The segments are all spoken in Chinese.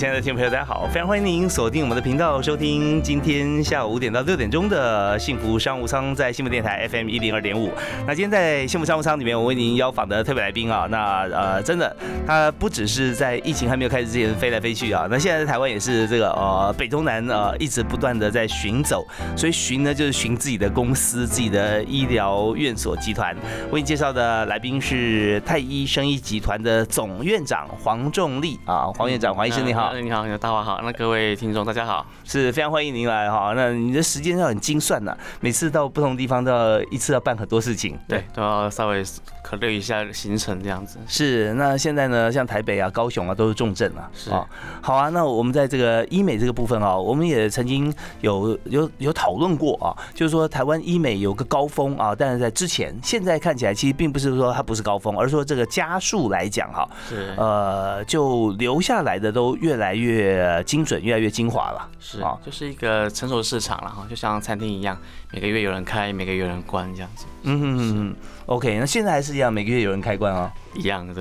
亲爱的听众朋友，大家好！非常欢迎您锁定我们的频道，收听今天下午五点到六点钟的幸福商务舱，在幸福电台 FM 一零二点五。那今天在幸福商务舱里面，我为您邀访的特别来宾啊，那呃，真的，他不只是在疫情还没有开始之前飞来飞去啊，那现在在台湾也是这个呃北中南呃一直不断的在寻走，所以寻呢就是寻自己的公司、自己的医疗院所集团。为你介绍的来宾是太医生医集团的总院长黄仲立啊，黄院长，黄医生你好。你好，大华好，那各位听众大家好，是非常欢迎您来哈。那你的时间要很精算呐，每次到不同地方都要一次要办很多事情，对，都要稍微考虑一下行程这样子。是，那现在呢，像台北啊、高雄啊都是重症啊，是啊。好啊，那我们在这个医美这个部分啊，我们也曾经有有有讨论过啊，就是说台湾医美有个高峰啊，但是在之前，现在看起来其实并不是说它不是高峰，而是说这个加速来讲哈，是呃，就留下来的都越。越来越精准，越来越精华了。是啊，就是一个成熟市场了哈，就像餐厅一样，每个月有人开，每个月有人关这样子。嗯嗯嗯。OK，那现在还是一样，每个月有人开关哦，一样的。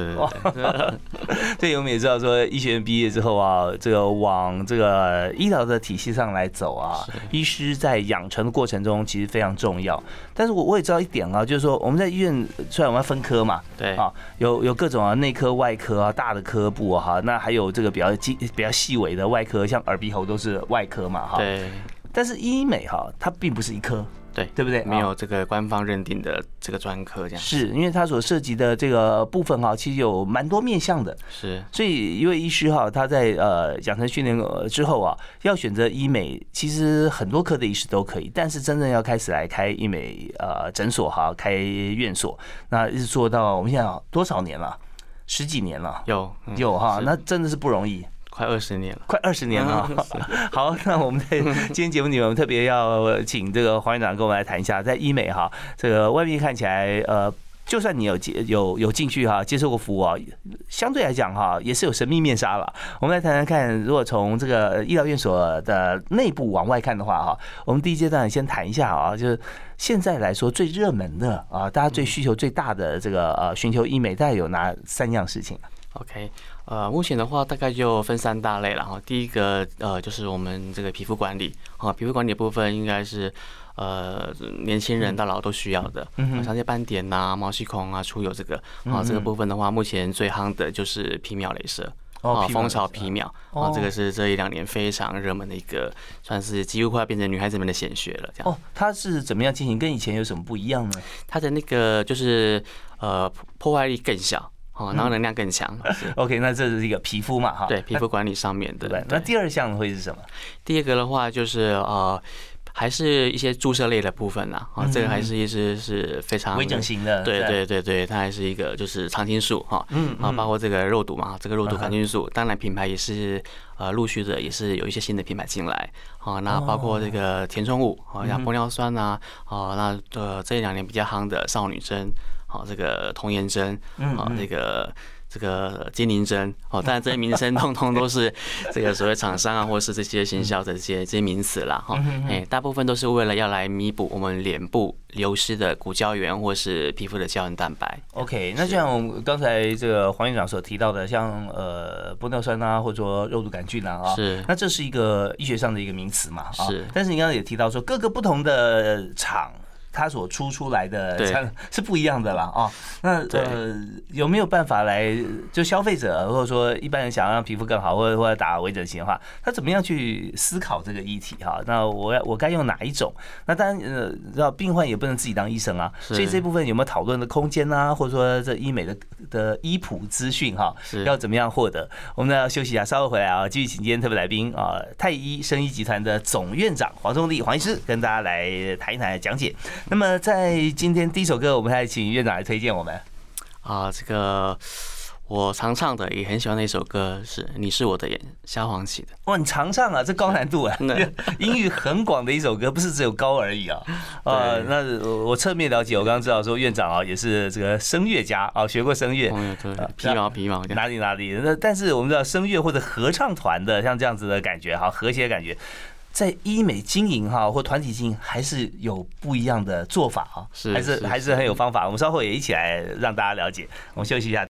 对，我们也知道说，医学院毕业之后啊，这个往这个医疗的体系上来走啊，医师在养成的过程中其实非常重要。但是我我也知道一点啊，就是说我们在医院虽然我们要分科嘛，对啊，有有各种啊内科、外科啊大的科部哈，那还有这个比较精比较细微的外科，像耳鼻喉都是外科嘛哈。对。但是医美哈，它并不是一科。对，对不对？没有这个官方认定的这个专科，这样是因为它所涉及的这个部分哈，其实有蛮多面向的。是，所以一位医师哈，他在呃养成训练之后啊，要选择医美，其实很多科的医师都可以，但是真正要开始来开医美呃诊所哈，开院所，那一直做到我们现在多少年了？十几年了，有有哈，那真的是不容易。快二十年了，快二十年了。好，那我们在 今天节目里面，我们特别要请这个黄院长跟我们来谈一下，在医美哈，这个外面看起来，呃，就算你有接有有进去哈，接受过服务啊，相对来讲哈，也是有神秘面纱了。我们来谈谈看，如果从这个医疗院所的内部往外看的话哈，我们第一阶段先谈一下啊，就是现在来说最热门的啊，大家最需求最大的这个呃寻求医美，大概有哪三样事情 OK。呃，目前的话大概就分三大类了哈。第一个呃，就是我们这个皮肤管理啊，皮肤管理部分应该是呃年轻人到老都需要的，嗯像些斑点呐、毛细孔啊、出油这个啊，这个部分的话，目前最夯的就是皮秒镭射哦，蜂巢皮秒啊，这个是这一两年非常热门的一个，算是几乎快要变成女孩子们的显学了。这样哦，它是怎么样进行？跟以前有什么不一样呢？它的那个就是呃破坏力更小。哦，然后能量更强。OK，那这是一个皮肤嘛，哈。对，皮肤管理上面的。对。那第二项会是什么？第二个的话就是呃，还是一些注射类的部分啦。啊，这个还是一直是非常微整形的。对对对对，它还是一个就是常青素哈。嗯。啊，包括这个肉毒嘛，这个肉毒抗菌素，当然品牌也是呃陆续的也是有一些新的品牌进来。啊，那包括这个填充物，啊像玻尿酸呐，哦，那呃这两年比较夯的少女针。好，这个童颜针，好，这个这个精灵针，哦，当然这些名称通通都是 这个所谓厂商啊，或是这些行销的这些这些名词啦，哈，哎，大部分都是为了要来弥补我们脸部流失的骨胶原或是皮肤的胶原蛋白。OK，那像刚才这个黄院长所提到的，像呃玻尿酸啊，或者说肉毒杆菌啊，啊，是，那这是一个医学上的一个名词嘛，是，但是你刚刚也提到说各个不同的厂。它所出出来的是不一样的啦啊，那呃有没有办法来就消费者或者说一般人想要让皮肤更好或者或者打微整形的话，他怎么样去思考这个议题哈？那我要我该用哪一种？那当然呃，知道病患也不能自己当医生啊，所以这部分有没有讨论的空间啊？或者说这医美的的医普资讯哈，要怎么样获得？我们呢要休息一下，稍后回来啊，继续请今天特别来宾啊，太医生医集团的总院长黄忠立黄医师跟大家来谈一谈讲解。那么在今天第一首歌，我们还请院长来推荐我们。啊，这个。我常唱的也很喜欢的一首歌是《你是我的眼》，萧煌奇的。哇，你常唱啊，这高难度啊，音域 很广的一首歌，不是只有高而已啊。呃，那我侧面了解，我刚刚知道说院长啊也是这个声乐家啊，学过声乐。皮毛皮毛，哪里哪里？那但是我们知道声乐或者合唱团的像这样子的感觉哈，和谐感觉，在医美经营哈或团体经营还是有不一样的做法啊，还是还是很有方法。我们稍后也一起来让大家了解。我们休息一下。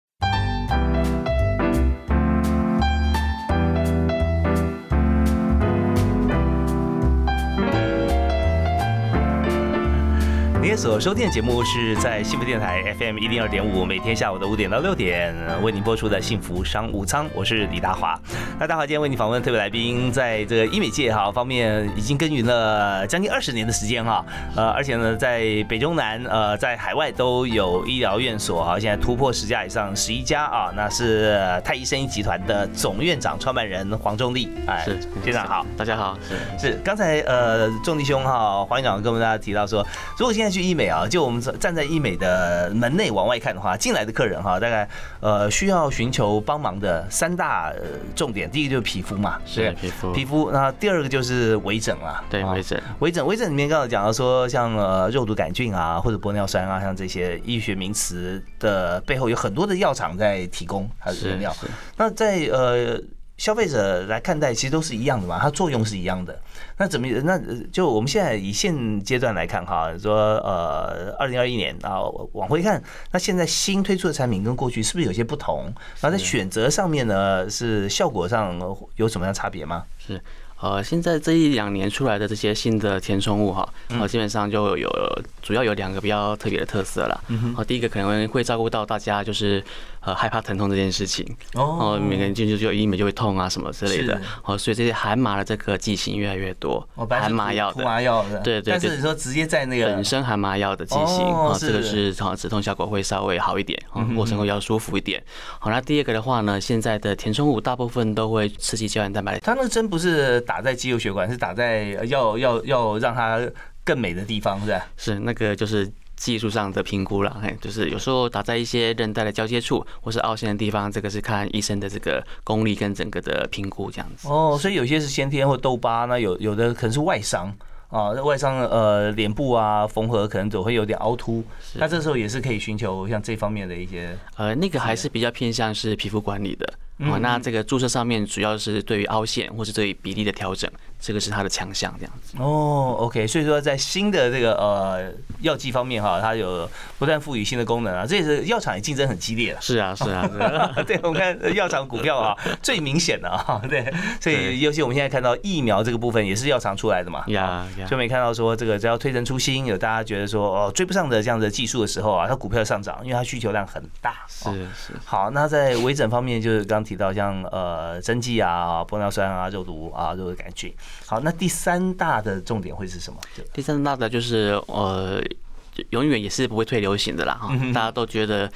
所收听的节目是在幸福电台 FM 一零二点五，每天下午的五点到六点为您播出的幸福商务舱，我是李大华。那大华今天为您访问特别来宾，在这个医美界哈方面已经耕耘了将近二十年的时间哈，呃，而且呢，在北中南呃，在海外都有医疗院所哈，现在突破十家以上，十一家啊，那是太医生医集团的总院长、创办人黄仲立，哎，是院长好，大家好，是是，刚才呃，仲弟兄哈，黄院长跟我们大家提到说，如果现在去。医美啊，就我们站在医美的门内往外看的话，进来的客人哈，大概呃需要寻求帮忙的三大重点，第一个就是皮肤嘛，是皮肤，皮肤，那第二个就是微整了，对，微整，微整，微整里面刚才讲到说，像呃肉毒杆菌啊，或者玻尿酸啊，像这些医学名词的背后，有很多的药厂在提供它的原料。那在呃。消费者来看待，其实都是一样的嘛，它作用是一样的。那怎么？那就我们现在以现阶段来看哈，说呃，二零二一年啊，往回看，那现在新推出的产品跟过去是不是有些不同？然后在选择上面呢，是效果上有什么样差别吗？是。呃，现在这一两年出来的这些新的填充物哈，呃，基本上就有主要有两个比较特别的特色了。哦，第一个可能会照顾到大家就是呃害怕疼痛这件事情。哦，每个人进去就医美就会痛啊什么之类的。哦，所以这些含麻的这个剂型越来越多。含麻药的。麻药的。对对。但是你说直接在那个本身含麻药的剂型啊，这个是啊止痛效果会稍微好一点，过程会要舒服一点。好，那第二个的话呢，现在的填充物大部分都会刺激胶原蛋白。它那个针不是。打在肌肉血管是打在要要要让它更美的地方，是吧？是那个就是技术上的评估了，嘿，就是有时候打在一些韧带的交接处或是凹陷的地方，这个是看医生的这个功力跟整个的评估这样子。哦，所以有些是先天或痘疤，那有有的可能是外伤。啊，外伤呃，脸部啊缝合可能总会有点凹凸，那这时候也是可以寻求像这方面的一些呃，那个还是比较偏向是皮肤管理的啊。那这个注射上面主要是对于凹陷或是对于比例的调整。这个是它的强项，这样子哦，OK，所以说在新的这个呃药剂方面哈，它有不断赋予新的功能啊，这也是药厂也竞争很激烈了。是啊，是啊，对，我们看药厂股票啊，最明显的啊，对，所以尤其我们现在看到疫苗这个部分也是药厂出来的嘛，呀，就没看到说这个只要推陈出新，有大家觉得说哦追不上的这样的技术的时候啊，它股票上涨，因为它需求量很大。是是。好，那在微整方面，就是刚刚提到像呃针剂啊、玻尿酸啊、肉毒啊、肉的杆菌。好，那第三大的重点会是什么？第三大的就是呃，永远也是不会退流行的啦哈。大家都觉得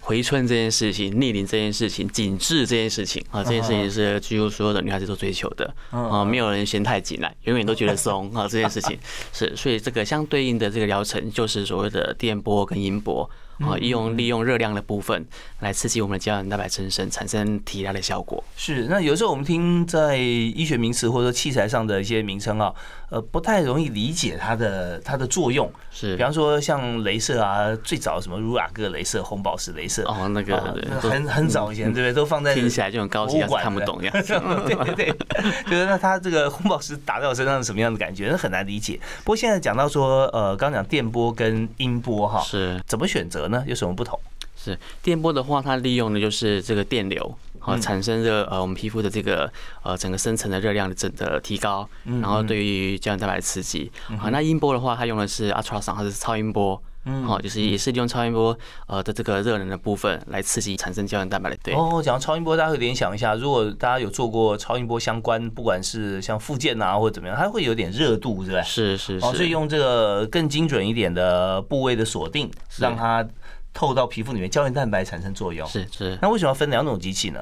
回春这件事情、逆龄这件事情、紧致这件事情啊，这件事情是几乎所有的女孩子都追求的啊，没有人嫌太紧了，永远都觉得松啊。这件事情 是，所以这个相对应的这个疗程就是所谓的电波跟音波。啊，利用利用热量的部分来刺激我们的胶原蛋白增生，产生提拉的效果。是，那有时候我们听在医学名词或者器材上的一些名称啊，呃，不太容易理解它的它的作用。是，比方说像镭射啊，最早什么如雅各镭射、红宝石镭射，哦，那个很很早以前，对不对？都放在听起来就很高级，看不懂呀。对对对，就是那它这个红宝石打在我身上是什么样的感觉？那很难理解。不过现在讲到说，呃，刚讲电波跟音波哈，是怎么选择？呢有什么不同？是电波的话，它利用的就是这个电流，好产生热呃我们皮肤的这个呃整个深层的热量的整的提高，然后对于胶原蛋白的刺激。好，那音波的话，它用的是 ultrasound，它是超音波，嗯好就是也是利用超音波呃的这个热能的部分来刺激产生胶原蛋白的。对哦，讲到超音波，大家可以联想一下，如果大家有做过超音波相关，不管是像附件啊或者怎么样，它会有点热度，是吧？是是是。哦，所以用这个更精准一点的部位的锁定，让它。透到皮肤里面，胶原蛋白产生作用是是。那为什么要分两种机器呢？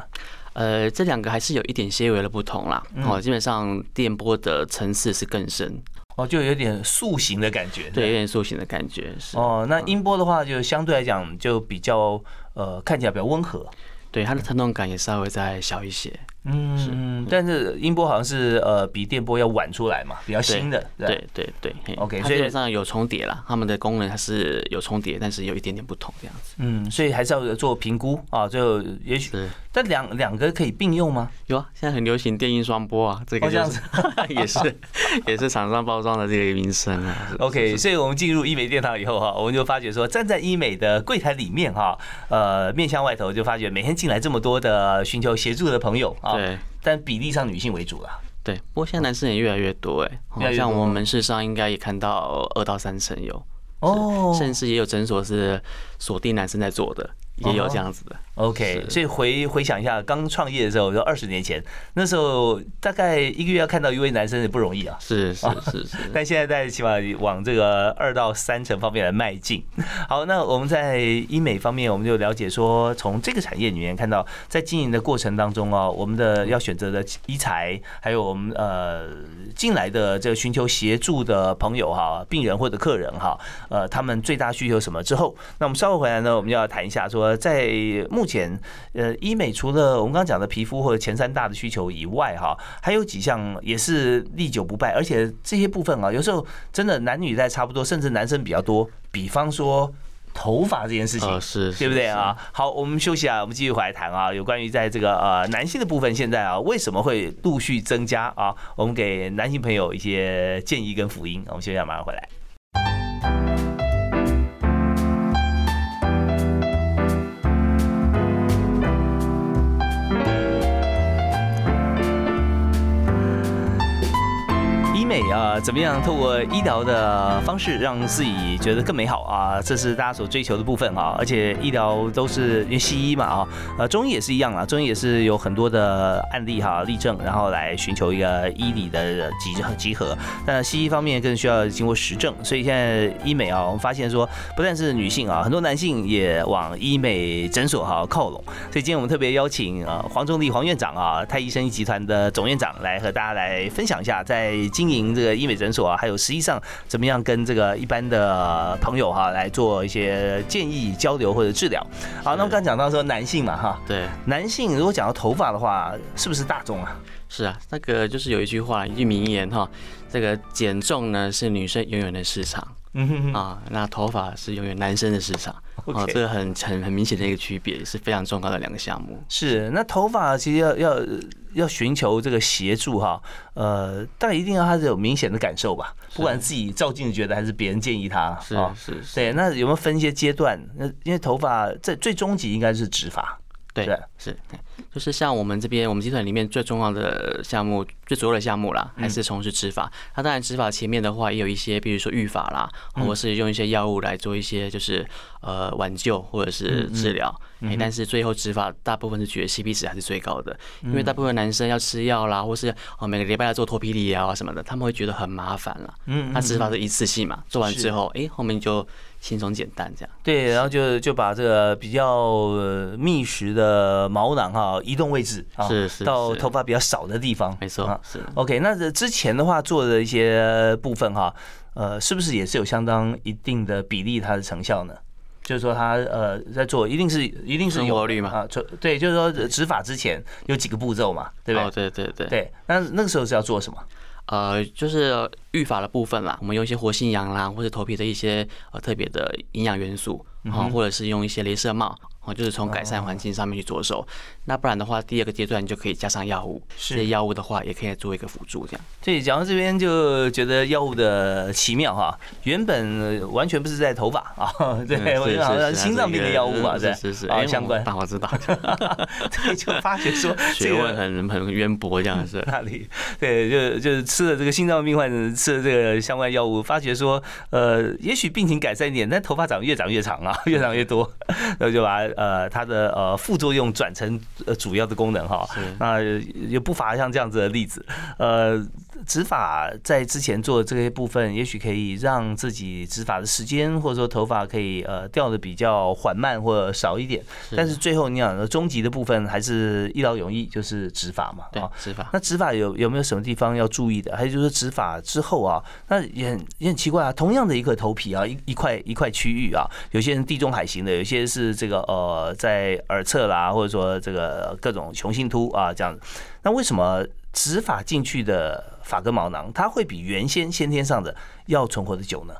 呃，这两个还是有一点些微的不同啦。哦，基本上电波的层次是更深。哦，就有点塑形的感觉。对，有点塑形的感觉。是哦，那音波的话，就相对来讲就比较呃，看起来比较温和。对，它的疼痛感也稍微再小一些。嗯，但是音波好像是呃比电波要晚出来嘛，比较新的。对对对，OK，所以基本上有重叠了，它们的功能还是有重叠，但是有一点点不同这样子。嗯，所以还是要做评估啊，就也许，但两两个可以并用吗？有啊，现在很流行电音双波啊，这个这样子 也是也是厂商包装的这个名声啊。OK，所以我们进入医美殿堂以后哈，我们就发觉说，站在医美的柜台里面哈，呃，面向外头就发觉每天进来这么多的寻求协助的朋友啊。对。但比例上女性为主啦，对。不过现在男生也越来越多哎，好像我们门市上应该也看到二到三成有，哦，甚至也有诊所是锁定男生在做的。也有这样子的，OK，所以回回想一下，刚创业的时候，就二十年前，那时候大概一个月要看到一位男生也不容易啊。是是是是，但现在在起码往这个二到三成方面来迈进。好，那我们在医美方面，我们就了解说，从这个产业里面看到，在经营的过程当中啊，我们的要选择的医材，还有我们呃进来的这个寻求协助的朋友哈，病人或者客人哈，呃，他们最大需求什么之后，那我们稍后回来呢，我们就要谈一下说。呃，在目前，呃，医美除了我们刚刚讲的皮肤或者前三大的需求以外，哈，还有几项也是历久不败，而且这些部分啊，有时候真的男女在差不多，甚至男生比较多。比方说头发这件事情，是，对不对啊？好，我们休息啊，我们继续回来谈啊，有关于在这个呃男性的部分，现在啊为什么会陆续增加啊？我们给男性朋友一些建议跟福音。我们休息下，马上回来。啊，怎么样透过医疗的方式让自己觉得更美好啊？这是大家所追求的部分啊！而且医疗都是因为西医嘛啊，呃，中医也是一样啊，中医也是有很多的案例哈、例证，然后来寻求一个医理的集集合。但西医方面更需要经过实证，所以现在医美啊，我们发现说，不但是女性啊，很多男性也往医美诊所哈靠拢。所以今天我们特别邀请啊黄忠立黄院长啊，太医生医集团的总院长来和大家来分享一下在经营。这个医美诊所啊，还有实际上怎么样跟这个一般的朋友哈来做一些建议交流或者治疗。好，那我刚讲到说男性嘛哈，对，男性如果讲到头发的话，是不是大众啊？是啊，那个就是有一句话，一句名言哈，这个减重呢是女生永远的市场，嗯啊，那头发是永远男生的市场。啊，这个很很很明显的一个区别，是非常重要的两个项目。是，那头发其实要要要寻求这个协助哈，呃，但一定要他是有明显的感受吧，不管自己照镜子觉得还是别人建议他，是是是。对，那有没有分一些阶段？那因为头发在最终极应该是植发。对，是，就是像我们这边，我们集团里面最重要的项目，最主要的项目啦，还是从事执法。那当然，执法前面的话，也有一些，比如说预法啦，或者是用一些药物来做一些，就是呃挽救或者是治疗。哎，但是最后执法大部分是觉得 CP 值还是最高的，因为大部分男生要吃药啦，或是哦每个礼拜要做脱皮理疗啊什么的，他们会觉得很麻烦了。嗯，那植发是一次性嘛，做完之后，哎，后面就。轻松简单这样，对，然后就就把这个比较密实的毛囊哈移动位置啊，是是，到头发比较少的地方，没错，是 OK。那这之前的话做的一些部分哈，呃，是不是也是有相当一定的比例它的成效呢？就是说它呃在做一定是一定是有率嘛啊，对，就是说植发之前有几个步骤嘛，对不对？哦，对对对，对，那那个时候是要做什么？呃，就是育法的部分啦，我们用一些活性氧啦，或者头皮的一些呃特别的营养元素，啊，或者是用一些镭射帽。就是从改善环境上面去着手，那不然的话，第二个阶段就可以加上药物。这些药物的话，也可以做一个辅助，这样。所以讲到这边就觉得药物的奇妙哈，原本完全不是在头发啊，对，我觉得好像心脏病的药物嘛，是是是，啊相关。大我知道，对，就发觉说 学问很很渊博这样是。那里对，就就是吃了这个心脏病患者吃了这个相关药物，发觉说呃，也许病情改善一点，但头发长越长越长啊，越长越多，然后就把。呃，它的呃副作用转成呃主要的功能哈，那也不乏像这样子的例子。呃，植发在之前做的这些部分，也许可以让自己植发的时间，或者说头发可以呃掉的比较缓慢或者少一点。但是最后你想的终极的部分还是一劳永逸，就是植发嘛。对，植发。那植发有有没有什么地方要注意的？还有就是植发之后啊，那也很也很奇怪啊。同样的一个头皮啊，一一块一块区域啊，有些人地中海型的，有些是这个呃在耳侧啦，或者说这个各种雄性秃啊这样子。那为什么？植发进去的发根毛囊，它会比原先先天上的要存活的久呢？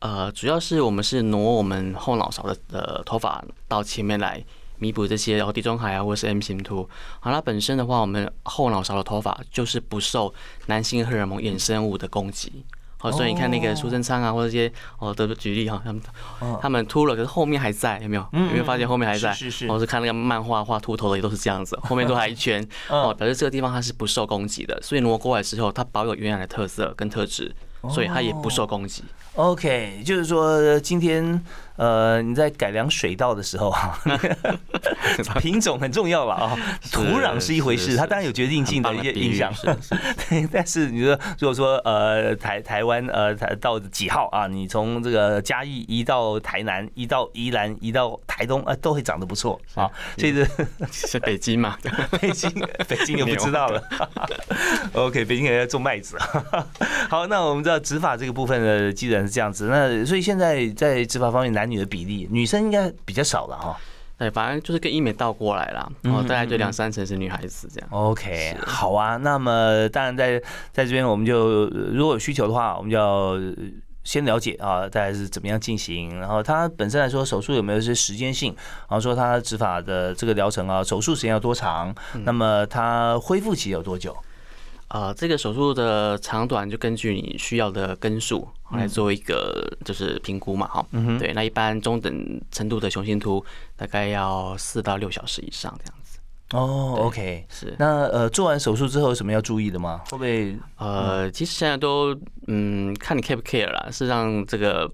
呃，主要是我们是挪我们后脑勺的呃头发到前面来，弥补这些然后地中海啊或者是 M 型秃。好，它本身的话，我们后脑勺的头发就是不受男性荷尔蒙衍生物的攻击。好，所以你看那个苏贞昌啊，或者一些哦，都举例哈，他们他们秃了，可是后面还在，有没有？有没有发现后面还在？是是。我是看那个漫画画秃头的也都是这样子，后面都还一圈哦，表示这个地方它是不受攻击的，所以挪过来之后，它保有原来的特色跟特质，所以它也不受攻击。OK，就是说今天。呃，你在改良水稻的时候，品种很重要了啊。土壤是一回事，它当然有决定性的一些影响。对，但是你说，如果说呃台台湾呃台到几号啊，你从这个嘉义移到台南，移到宜兰，移到台东，呃，都会长得不错啊。所以这 是北京嘛？北京，北京就不知道了。OK，北京也在种麦子。好，那我们知道执法这个部分呢，基本是这样子。那所以现在在执法方面，男女的比例，女生应该比较少了哈。对，反正就是跟医美倒过来了，然后大概就两三成是女孩子这样。OK，好啊。那么当然在在这边，我们就如果有需求的话，我们就要先了解啊，大概是怎么样进行。然后它本身来说，手术有没有一些时间性？然后说它植发的这个疗程啊，手术时间要多长？那么它恢复期有多久？呃，这个手术的长短就根据你需要的根数来做一个就是评估嘛，哈，对，那一般中等程度的雄性秃大概要四到六小时以上这样子。哦，OK，是。那呃，做完手术之后有什么要注意的吗？会不会？呃，其实现在都嗯，看你 care 不 care 啦，是让这个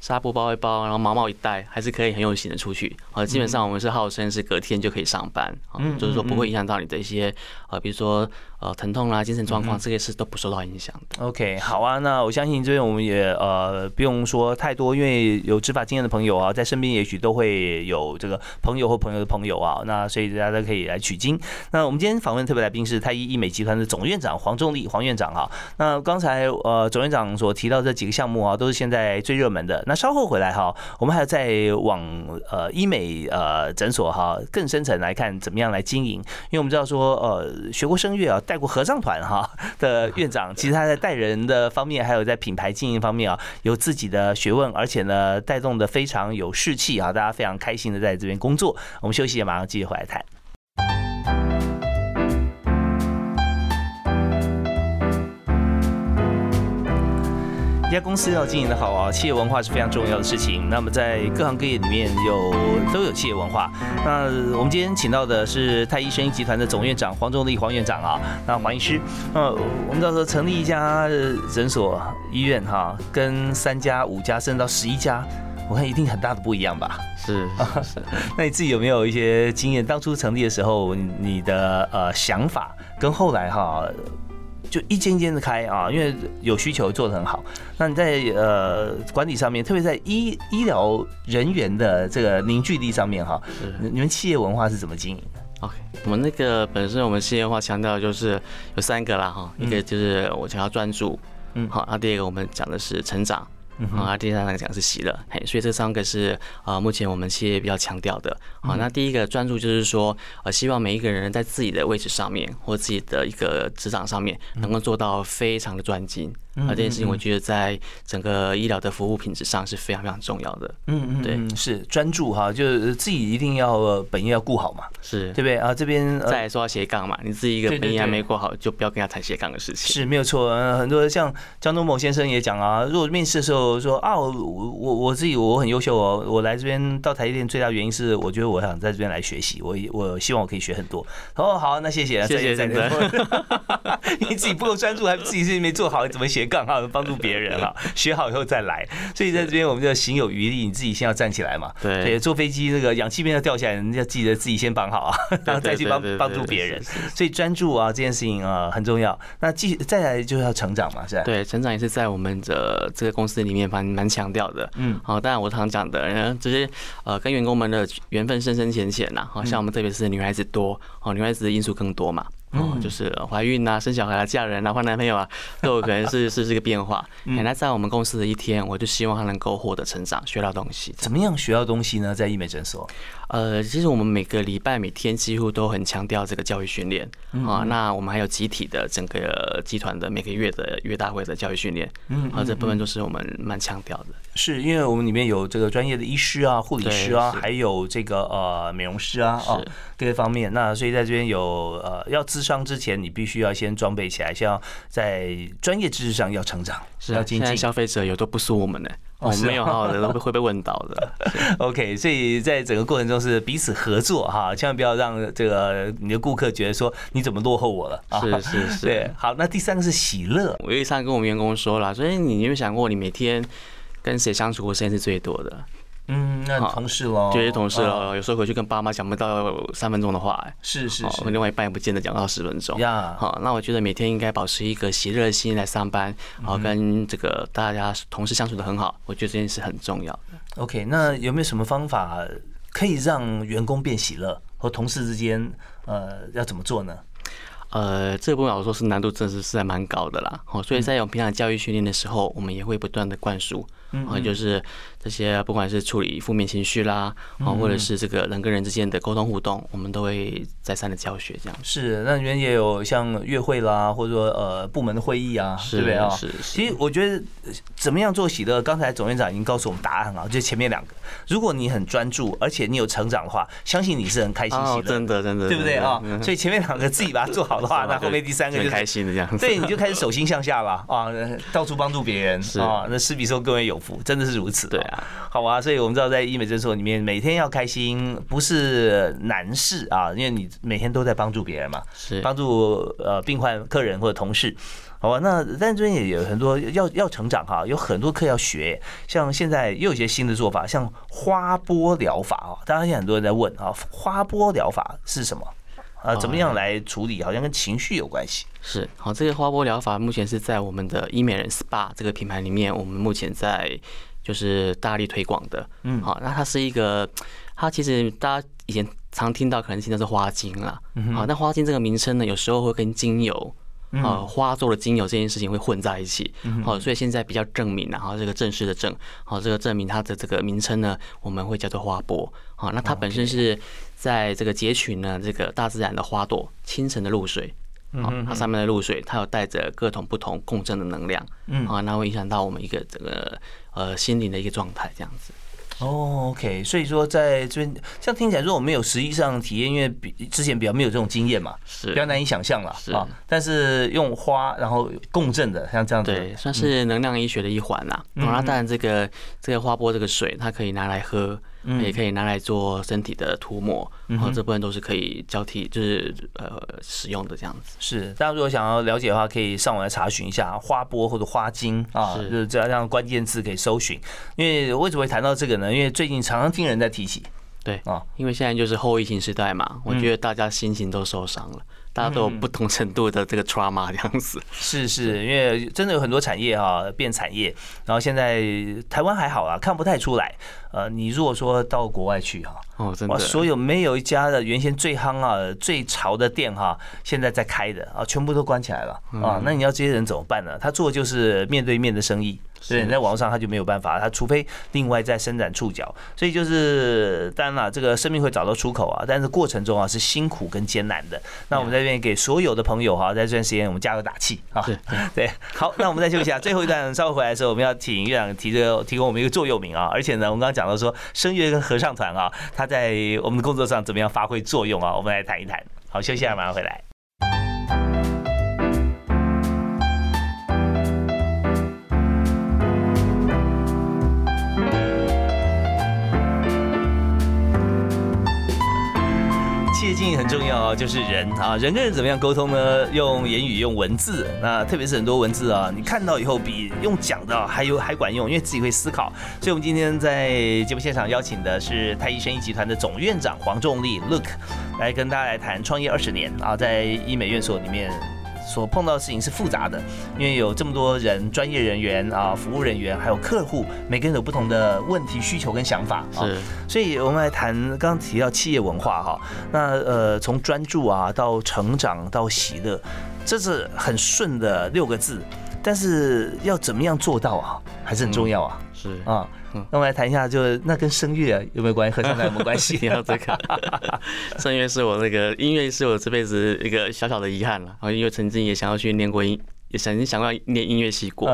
纱布包一包，然后毛毛一戴，还是可以很有型的出去。呃，基本上我们是号称是隔天就可以上班，嗯，就是说不会影响到你的一些呃，比如说。呃，疼痛啦，精神状况这些事都不受到影响的。OK，好啊，那我相信这边我们也呃不用说太多，因为有执法经验的朋友啊，在身边也许都会有这个朋友或朋友的朋友啊，那所以大家都可以来取经。那我们今天访问特别来宾是太医医美集团的总院长黄仲立黄院长哈。那刚才呃总院长所提到这几个项目啊，都是现在最热门的。那稍后回来哈，我们还要再往呃医美呃诊所哈更深层来看怎么样来经营，因为我们知道说呃学过声乐啊。带过合唱团哈 的院长，其实他在带人的方面，还有在品牌经营方面啊，有自己的学问，而且呢，带动的非常有士气啊，大家非常开心的在这边工作。我们休息，马上继续回来谈。一家公司要经营的好啊，企业文化是非常重要的事情。那么在各行各业里面有都有企业文化。那我们今天请到的是太医生医集团的总院长黄忠立黄院长啊。那黄医师，呃，我们到时候成立一家诊所医院哈，跟三家、五家甚至到十一家，我看一定很大的不一样吧？是是。那你自己有没有一些经验？当初成立的时候，你的呃想法跟后来哈？就一间一间的开啊，因为有需求做的很好。那你在呃管理上面，特别在医医疗人员的这个凝聚力上面哈，你们企业文化是怎么经营的？OK，我们那个本身我们企业文化强调就是有三个啦哈，一个就是我想要专注，嗯，好，那第二个我们讲的是成长。啊，第三个讲是喜乐，嘿，所以这三个是啊，目前我们企业比较强调的。好，那第一个专注就是说，呃，希望每一个人在自己的位置上面或自己的一个职场上面，能够做到非常的专精。啊，这件事情我觉得在整个医疗的服务品质上是非常非常重要的。嗯嗯，对，是专注哈，就是自己一定要本业要顾好嘛，是对不对啊？这边再说到斜杠嘛，你自己一个本业还没过好，就不要跟他谈斜杠的事情。是没有错，很多像张忠谋先生也讲啊，如果面试的时候说啊，我我我自己我很优秀哦，我来这边到台积电最大原因是我觉得我想在这边来学习，我我希望我可以学很多。哦，好，那谢谢，谢谢，再见。你自己不够专注，还自己事情没做好，怎么斜杠哈？帮助别人哈，学好以后再来。所以在这边我们就行有余力，你自己先要站起来嘛。对，坐飞机那个氧气片要掉下来，你要记得自己先绑好啊，然后再去帮帮助别人。所以专注啊，这件事情啊很重要。那继续再来就是要成长嘛，是吧？对，成长也是在我们的这个公司里面蛮蛮强调的。嗯，好，当然我常讲的，这些呃跟员工们的缘分深深浅浅呐。好像我们特别是女孩子多，哦，女孩子的因素更多嘛。哦，就是怀孕啊、生小孩啊、嫁人啊、换男朋友啊，都有可能是是这个变化。原来在我们公司的一天，我就希望他能够获得成长，学到东西。怎么样学到东西呢？在医美诊所？呃，其实我们每个礼拜每天几乎都很强调这个教育训练啊。那我们还有集体的整个集团的每个月的月大会的教育训练，嗯，啊，这部分都是我们蛮强调的。是因为我们里面有这个专业的医师啊、护理师啊，还有这个呃美容师啊啊各个方面。那所以在这边有呃要智商之前，你必须要先装备起来，先要在专业知识上要成长，是要精进。现在消费者有都不输我们呢。我们没有好的会会被问到的。OK，所以在整个过程中是彼此合作哈，千万不要让这个你的顾客觉得说你怎么落后我了啊。是是是。对，好，那第三个是喜乐。我一上跟我们员工说了，所以你有没有想过，你每天跟谁相处过时间是最多的？嗯，那同事喽，就是同事了。有时候回去跟爸妈讲不到三分钟的话，哎，是是是，另外一半也不见得讲到十分钟。呀，好，那我觉得每天应该保持一个喜热的心来上班，好跟这个大家同事相处的很好，我觉得这件事很重要。OK，那有没有什么方法可以让员工变喜乐，和同事之间，呃，要怎么做呢？呃，这部分我说是难度真是是在蛮高的啦。好，所以在我们平常教育训练的时候，我们也会不断的灌输，啊，就是。这些不管是处理负面情绪啦，啊，或者是这个人跟人之间的沟通互动，我们都会再三的教学这样。是，那里面也有像月会啦，或者说呃部门的会议啊，对不对啊？是。其实我觉得怎么样做喜乐，刚才总院长已经告诉我们答案了，就前面两个。如果你很专注，而且你有成长的话，相信你是很开心喜乐，真的真的，对不对啊？所以前面两个自己把它做好的话，那后面第三个就开心的这样。对，你就开始手心向下了啊，到处帮助别人啊，那施比受更为有福，真的是如此。对啊。好啊，所以我们知道在医美诊所里面，每天要开心不是难事啊，因为你每天都在帮助别人嘛，是帮助呃病患、客人或者同事。好吧，那但这边也有很多要要成长哈，有很多课要学，像现在又有一些新的做法，像花波疗法啊，当然现在很多人在问啊，花波疗法是什么？啊，怎么样来处理？好像跟情绪有关系。是，好，这个花波疗法目前是在我们的医美人 SPA 这个品牌里面，我们目前在。就是大力推广的，嗯，好，那它是一个，它其实大家以前常听到，可能听到是花精啦，好，那花精这个名称呢，有时候会跟精油，啊，花做的精油这件事情会混在一起，好，所以现在比较证明，然后这个正式的证，好，这个证明它的这个名称呢，我们会叫做花波，好，那它本身是在这个截取呢这个大自然的花朵清晨的露水。好，它上面的露水，它有带着各种不同共振的能量，嗯，好，那会影响到我们一个这个呃心灵的一个状态，这样子。哦，OK，所以说在这边，像听起来说我们有实际上体验，因为比之前比较没有这种经验嘛，是比较难以想象了啊。但是用花然后共振的，像这样子，对，算是能量医学的一环啦。然后当然这个这个花波这个水，它可以拿来喝。也可以拿来做身体的涂抹，然后这部分都是可以交替，就是呃使用的这样子。是，大家如果想要了解的话，可以上网来查询一下花波或者花精啊，就是这样关键字可以搜寻。因为为什么会谈到这个呢？因为最近常常听人在提起。对啊，因为现在就是后疫情时代嘛，我觉得大家心情都受伤了。大家都有不同程度的这个 trauma 这样子，是是，因为真的有很多产业哈变产业，然后现在台湾还好啊，看不太出来。呃，你如果说到国外去哈，哦，真的，所有没有一家的原先最夯啊、最潮的店哈，现在在开的啊，全部都关起来了啊。那你要这些人怎么办呢？他做就是面对面的生意。对，在网络上他就没有办法，他除非另外再伸展触角，所以就是当然了，这个生命会找到出口啊，但是过程中啊是辛苦跟艰难的。那我们在这边给所有的朋友哈，在这段时间我们加油打气啊。对，好，那我们再休息一下，最后一段稍后回来的时候，我们要请院长提个提供我们一个座右铭啊，而且呢，我们刚刚讲到说声乐跟合唱团啊，他在我们的工作上怎么样发挥作用啊，我们来谈一谈。好，休息一下，马上回来。重要啊，就是人啊，人跟人怎么样沟通呢？用言语，用文字，那特别是很多文字啊，你看到以后比用讲的还有还管用，因为自己会思考。所以，我们今天在节目现场邀请的是太医生意集团的总院长黄仲立 Look，来跟大家来谈创业二十年啊，在医美院所里面。所碰到的事情是复杂的，因为有这么多人、专业人员啊、服务人员，还有客户，每个人有不同的问题、需求跟想法啊。所以我们来谈刚刚提到企业文化哈，那呃，从专注啊到成长到喜乐，这是很顺的六个字，但是要怎么样做到啊，还是很重要啊。是啊。那我们来谈一下，就是那跟声乐有没有关系？和唱团有没有关系？你要这个，声乐是我那个音乐是我这辈子一个小小的遗憾了。然后，因为曾经也想要去念过音，也曾经想要念音乐系过，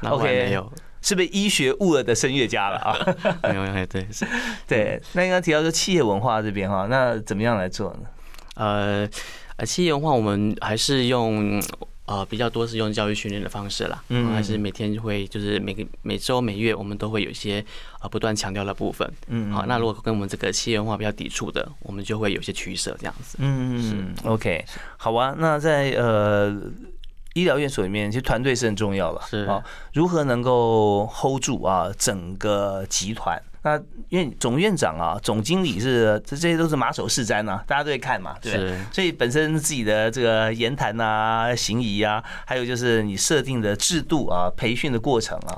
那后来没有，是被医学误了的声乐家了啊？没有，没有，对，对。那刚刚提到说企业文化这边哈，那怎么样来做呢？呃，企业文化我们还是用。呃，比较多是用教育训练的方式啦，嗯，还是每天会就是每个每周每月我们都会有一些呃不断强调的部分，嗯，好，那如果跟我们这个企业文化比较抵触的，我们就会有些取舍这样子，嗯嗯，OK，好啊，那在呃医疗院所里面，其实团队是。很重要的，是啊，如何能够 hold 住啊整个集团？那院总院长啊，总经理是这这些都是马首是瞻呐，大家都会看嘛，对所以本身自己的这个言谈啊、行仪啊，还有就是你设定的制度啊、培训的过程啊，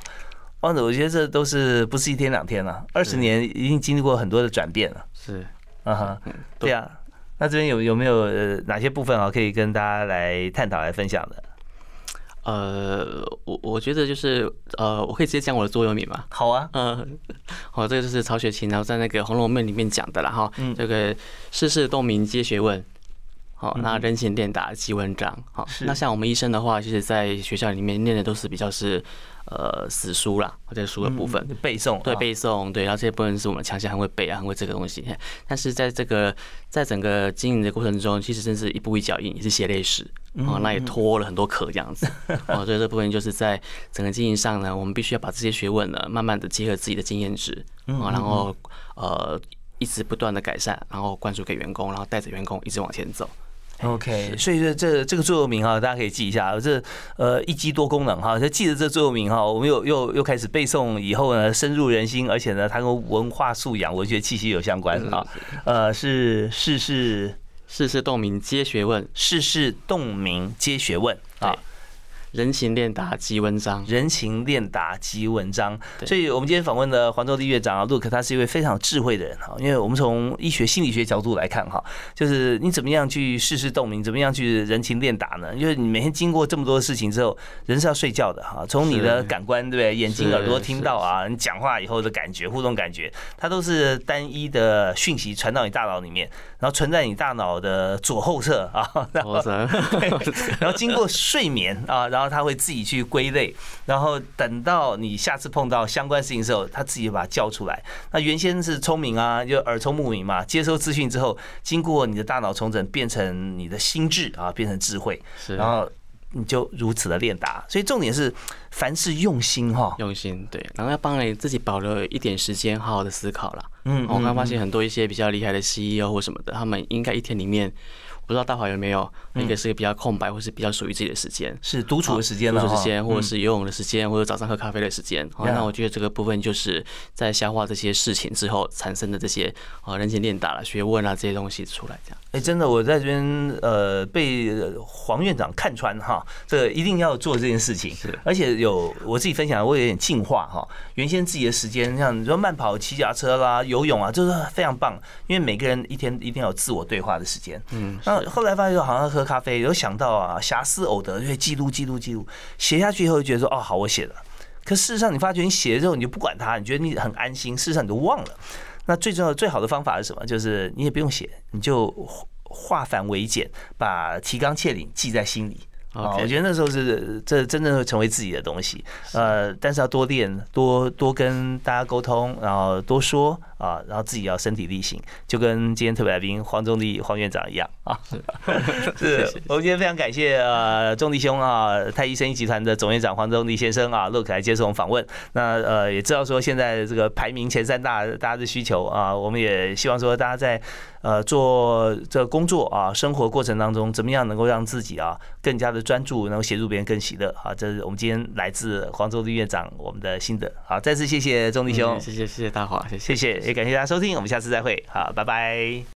汪总，我觉得这都是不是一天两天了，二十年已经经历过很多的转变了。是，啊哈，对啊。那这边有有没有哪些部分啊，可以跟大家来探讨、来分享的？呃，我我觉得就是呃，我可以直接讲我的座右铭嘛。好啊，嗯，好，这个就是曹雪芹然后在那个《红楼梦》里面讲的了哈。嗯。这个世事洞明皆学问，好，那人情练达即文章。好，那像我们医生的话，其实在学校里面念的都是比较是。呃，死书啦，或者书的部分背诵，对背诵，对，然后这些部分是我们强项，很会背啊，很会这个东西。但是在这个在整个经营的过程中，其实真是一步一脚印，也是血泪史啊，那也脱了很多壳这样子啊。所以这部分就是在整个经营上呢，我们必须要把这些学问呢，慢慢的结合自己的经验值啊，然后呃，一直不断的改善，然后灌输给员工，然后带着员工一直往前走。OK，所以说这这个座右铭哈，大家可以记一下。这呃一机多功能哈，就记得这座右铭哈。我们又又又开始背诵以后呢，深入人心，而且呢，它跟文化素养、文学气息有相关啊。呃，是世事世事洞明皆学问，世事洞明皆学问啊。人情练达即文章，人情练达即文章。所以，我们今天访问的黄州的院长啊，Look，他是一位非常有智慧的人哈。因为我们从医学心理学角度来看哈，就是你怎么样去世事洞明，怎么样去人情练达呢？因为你每天经过这么多事情之后，人是要睡觉的哈。从你的感官，对不对？眼睛、耳朵听到啊，你讲话以后的感觉、互动感觉，它都是单一的讯息传到你大脑里面，然后存在你大脑的左后侧啊，然后 然后经过睡眠啊，然后。他会自己去归类，然后等到你下次碰到相关事情的时候，他自己把它叫出来。那原先是聪明啊，就耳聪目明嘛，接收资讯之后，经过你的大脑重整，变成你的心智啊，变成智慧，然后你就如此的练达。所以重点是凡事用心哈，用心对，然后要帮你自己保留一点时间，好好的思考了。嗯，我刚发现很多一些比较厉害的 CEO 或什么的，他们应该一天里面。不知道大华有没有那个是个比较空白，或是比较属于自己的时间，是独处的时间，独处时间，或者是游泳的时间，或者早上喝咖啡的时间。那我觉得这个部分就是在消化这些事情之后产生的这些啊人情练达了学问啊这些东西出来，这样。哎，真的，我在这边呃被黄院长看穿哈，这一定要做这件事情。是，而且有我自己分享，我有点进化哈。原先自己的时间，像你说慢跑、骑脚车啦、游泳啊，就是非常棒。因为每个人一天一定要有自我对话的时间。嗯。那后来发现好像喝咖啡，有想到啊，瑕疵偶得，就会记录、记录、记录，写下去以后就觉得说，哦，好，我写了。可事实上，你发觉你写了之后，你就不管它，你觉得你很安心。事实上，你都忘了。那最重要、最好的方法是什么？就是你也不用写，你就化繁为简，把提纲挈领记在心里啊。我觉得那时候是这真正会成为自己的东西。呃，但是要多练，多多跟大家沟通，然后多说啊，然后自己要身体力行，就跟今天特别来宾黄忠立黄院长一样啊。是，我们今天非常感谢呃忠立兄啊，太医生意集团的总院长黄忠立先生啊，乐可来接受我们访问。那呃也知道说现在这个排名前三大大家的需求啊，我们也希望说大家在呃做这工作啊生活过程当中，怎么样能够让自己啊更加的专注，能够协助别人更喜乐啊。这是我们今天来自黄州的院长我们的心得。好，再次谢谢钟立兄，谢谢谢谢大华，谢谢谢，也感谢大家收听，我们下次再会，好，拜拜。